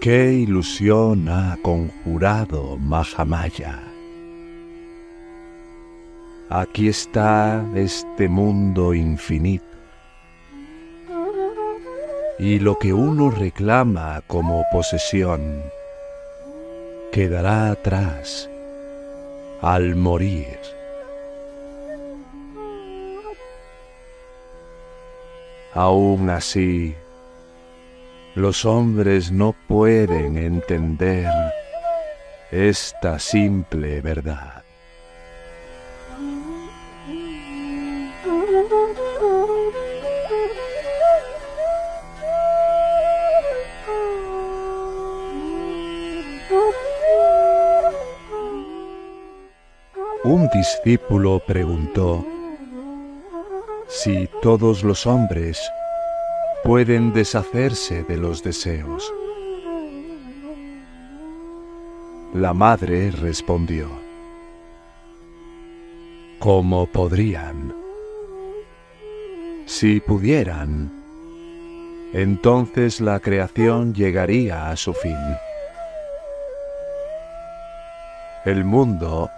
¿Qué ilusión ha conjurado Mahamaya? Aquí está este mundo infinito. Y lo que uno reclama como posesión quedará atrás al morir. Aún así, los hombres no pueden entender esta simple verdad. Un discípulo preguntó si todos los hombres pueden deshacerse de los deseos. La madre respondió, ¿cómo podrían? Si pudieran, entonces la creación llegaría a su fin. El mundo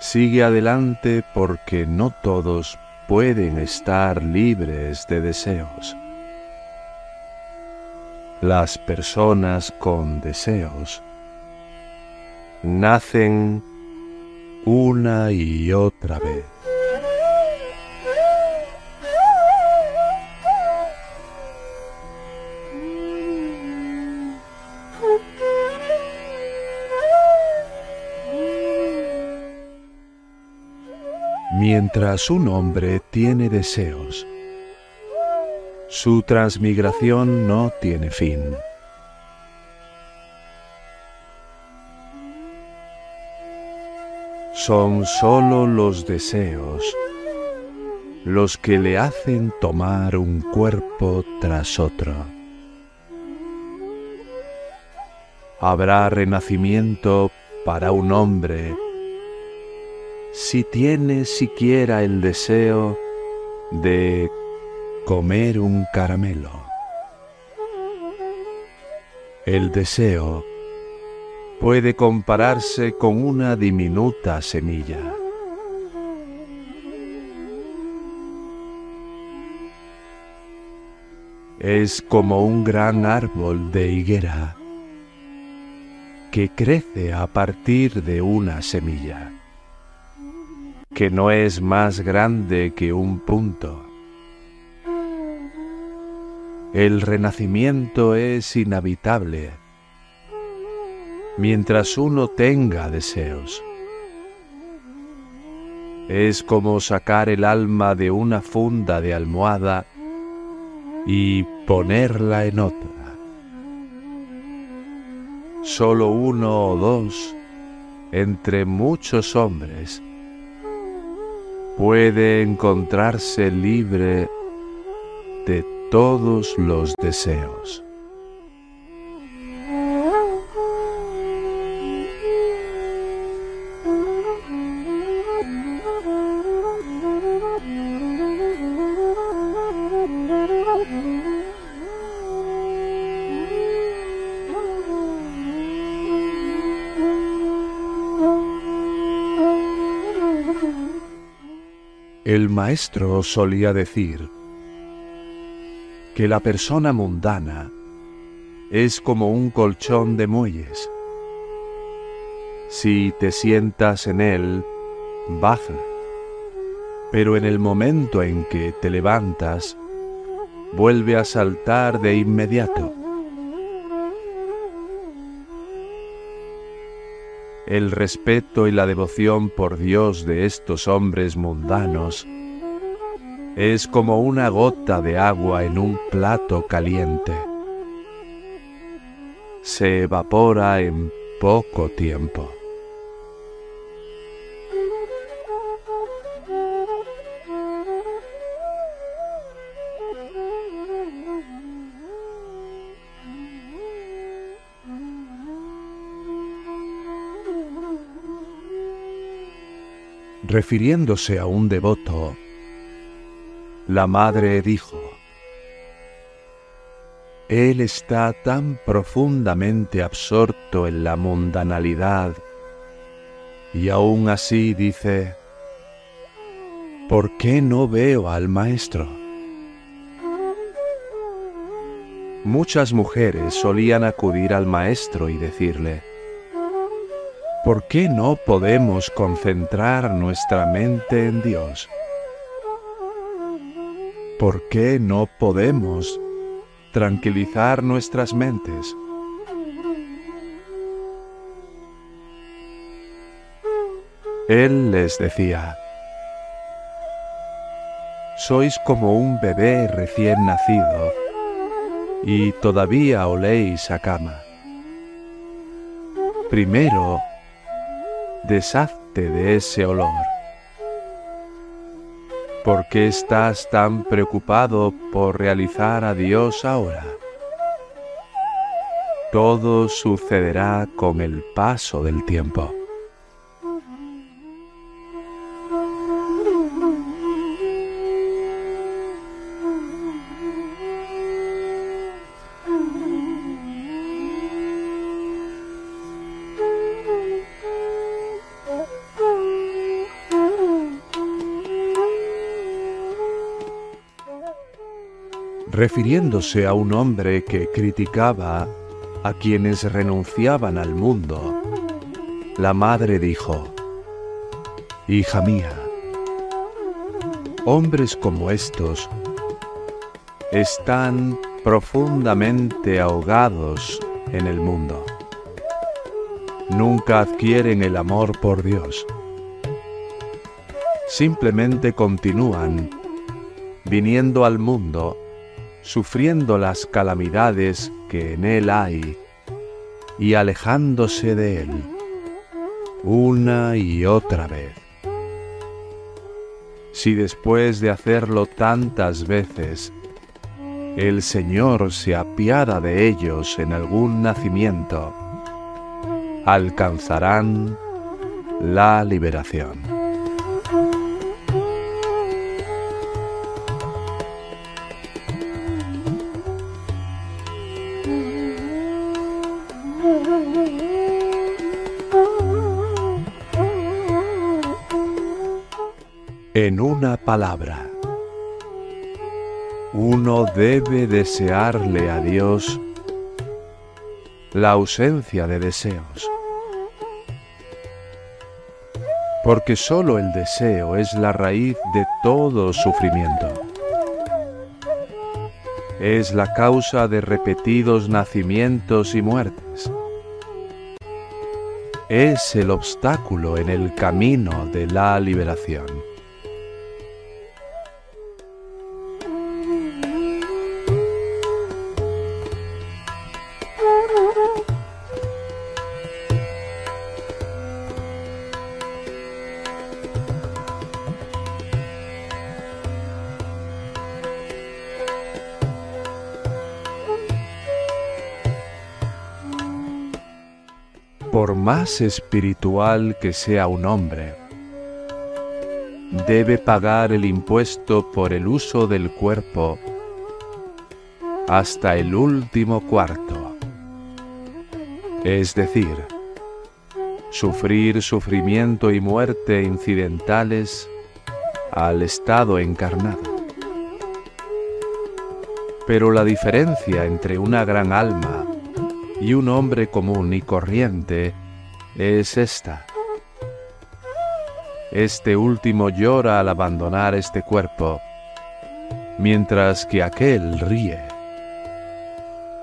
sigue adelante porque no todos pueden estar libres de deseos. Las personas con deseos nacen una y otra vez. Mientras un hombre tiene deseos, su transmigración no tiene fin. Son sólo los deseos los que le hacen tomar un cuerpo tras otro. Habrá renacimiento para un hombre si tiene siquiera el deseo de comer un caramelo. El deseo puede compararse con una diminuta semilla. Es como un gran árbol de higuera que crece a partir de una semilla que no es más grande que un punto. El renacimiento es inhabitable mientras uno tenga deseos. Es como sacar el alma de una funda de almohada y ponerla en otra. Solo uno o dos entre muchos hombres puede encontrarse libre de todos los deseos. El maestro solía decir que la persona mundana es como un colchón de muelles. Si te sientas en él, baja, pero en el momento en que te levantas, vuelve a saltar de inmediato. el respeto y la devoción por Dios de estos hombres mundanos es como una gota de agua en un plato caliente. Se evapora en poco tiempo. Refiriéndose a un devoto, la madre dijo, Él está tan profundamente absorto en la mundanalidad y aún así dice, ¿por qué no veo al Maestro? Muchas mujeres solían acudir al Maestro y decirle, ¿por qué no podemos concentrar nuestra mente en Dios? ¿Por qué no podemos tranquilizar nuestras mentes? Él les decía, sois como un bebé recién nacido y todavía oléis a cama. Primero, deshazte de ese olor. ¿Por qué estás tan preocupado por realizar a Dios ahora? Todo sucederá con el paso del tiempo. Refiriéndose a un hombre que criticaba a quienes renunciaban al mundo, la madre dijo, Hija mía, hombres como estos están profundamente ahogados en el mundo. Nunca adquieren el amor por Dios. Simplemente continúan viniendo al mundo sufriendo las calamidades que en él hay y alejándose de él una y otra vez. Si después de hacerlo tantas veces, el Señor se apiada de ellos en algún nacimiento, alcanzarán la liberación. En una palabra, uno debe desearle a Dios la ausencia de deseos. Porque sólo el deseo es la raíz de todo sufrimiento. Es la causa de repetidos nacimientos y muertes. Es el obstáculo en el camino de la liberación. Por más espiritual que sea un hombre, debe pagar el impuesto por el uso del cuerpo hasta el último cuarto. Es decir, sufrir sufrimiento y muerte incidentales al estado encarnado. Pero la diferencia entre una gran alma y un hombre común y corriente es esta. Este último llora al abandonar este cuerpo, mientras que aquel ríe.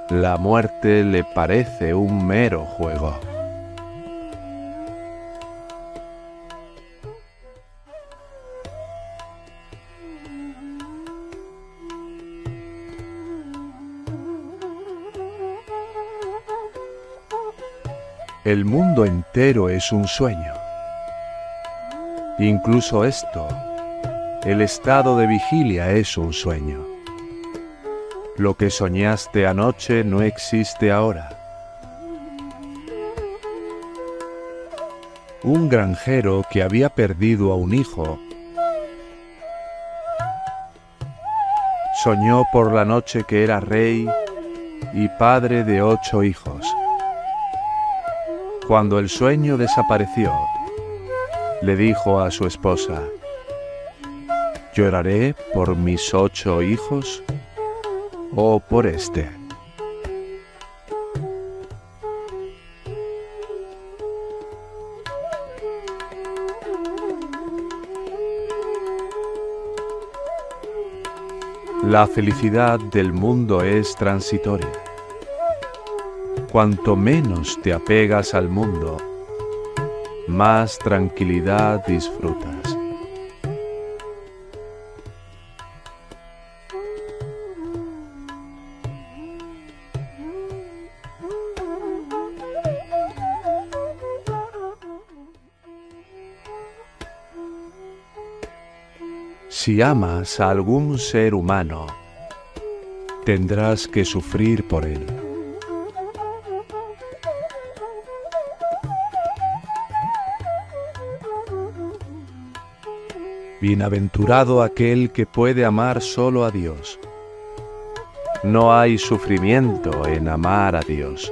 La muerte le parece un mero juego. El mundo entero es un sueño. Incluso esto, el estado de vigilia es un sueño. Lo que soñaste anoche no existe ahora. Un granjero que había perdido a un hijo soñó por la noche que era rey y padre de ocho hijos. Cuando el sueño desapareció, le dijo a su esposa, ¿lloraré por mis ocho hijos o por este? La felicidad del mundo es transitoria. Cuanto menos te apegas al mundo, más tranquilidad disfrutas. Si amas a algún ser humano, tendrás que sufrir por él. Bienaventurado aquel que puede amar solo a Dios. No hay sufrimiento en amar a Dios.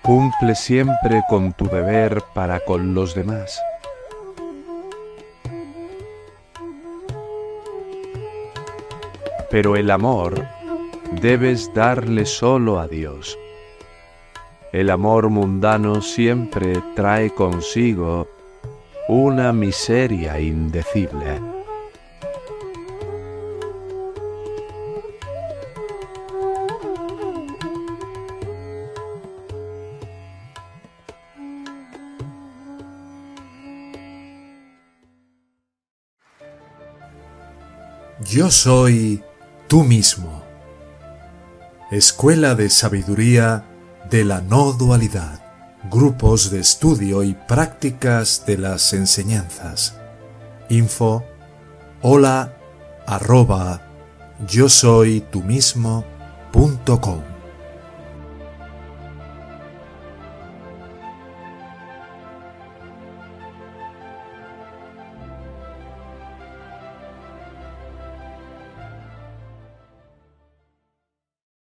Cumple siempre con tu deber para con los demás. Pero el amor debes darle solo a Dios. El amor mundano siempre trae consigo una miseria indecible. Yo soy tú mismo. Escuela de Sabiduría de la No Dualidad. Grupos de estudio y prácticas de las enseñanzas. Info hola arroba yo soy tú mismo punto com.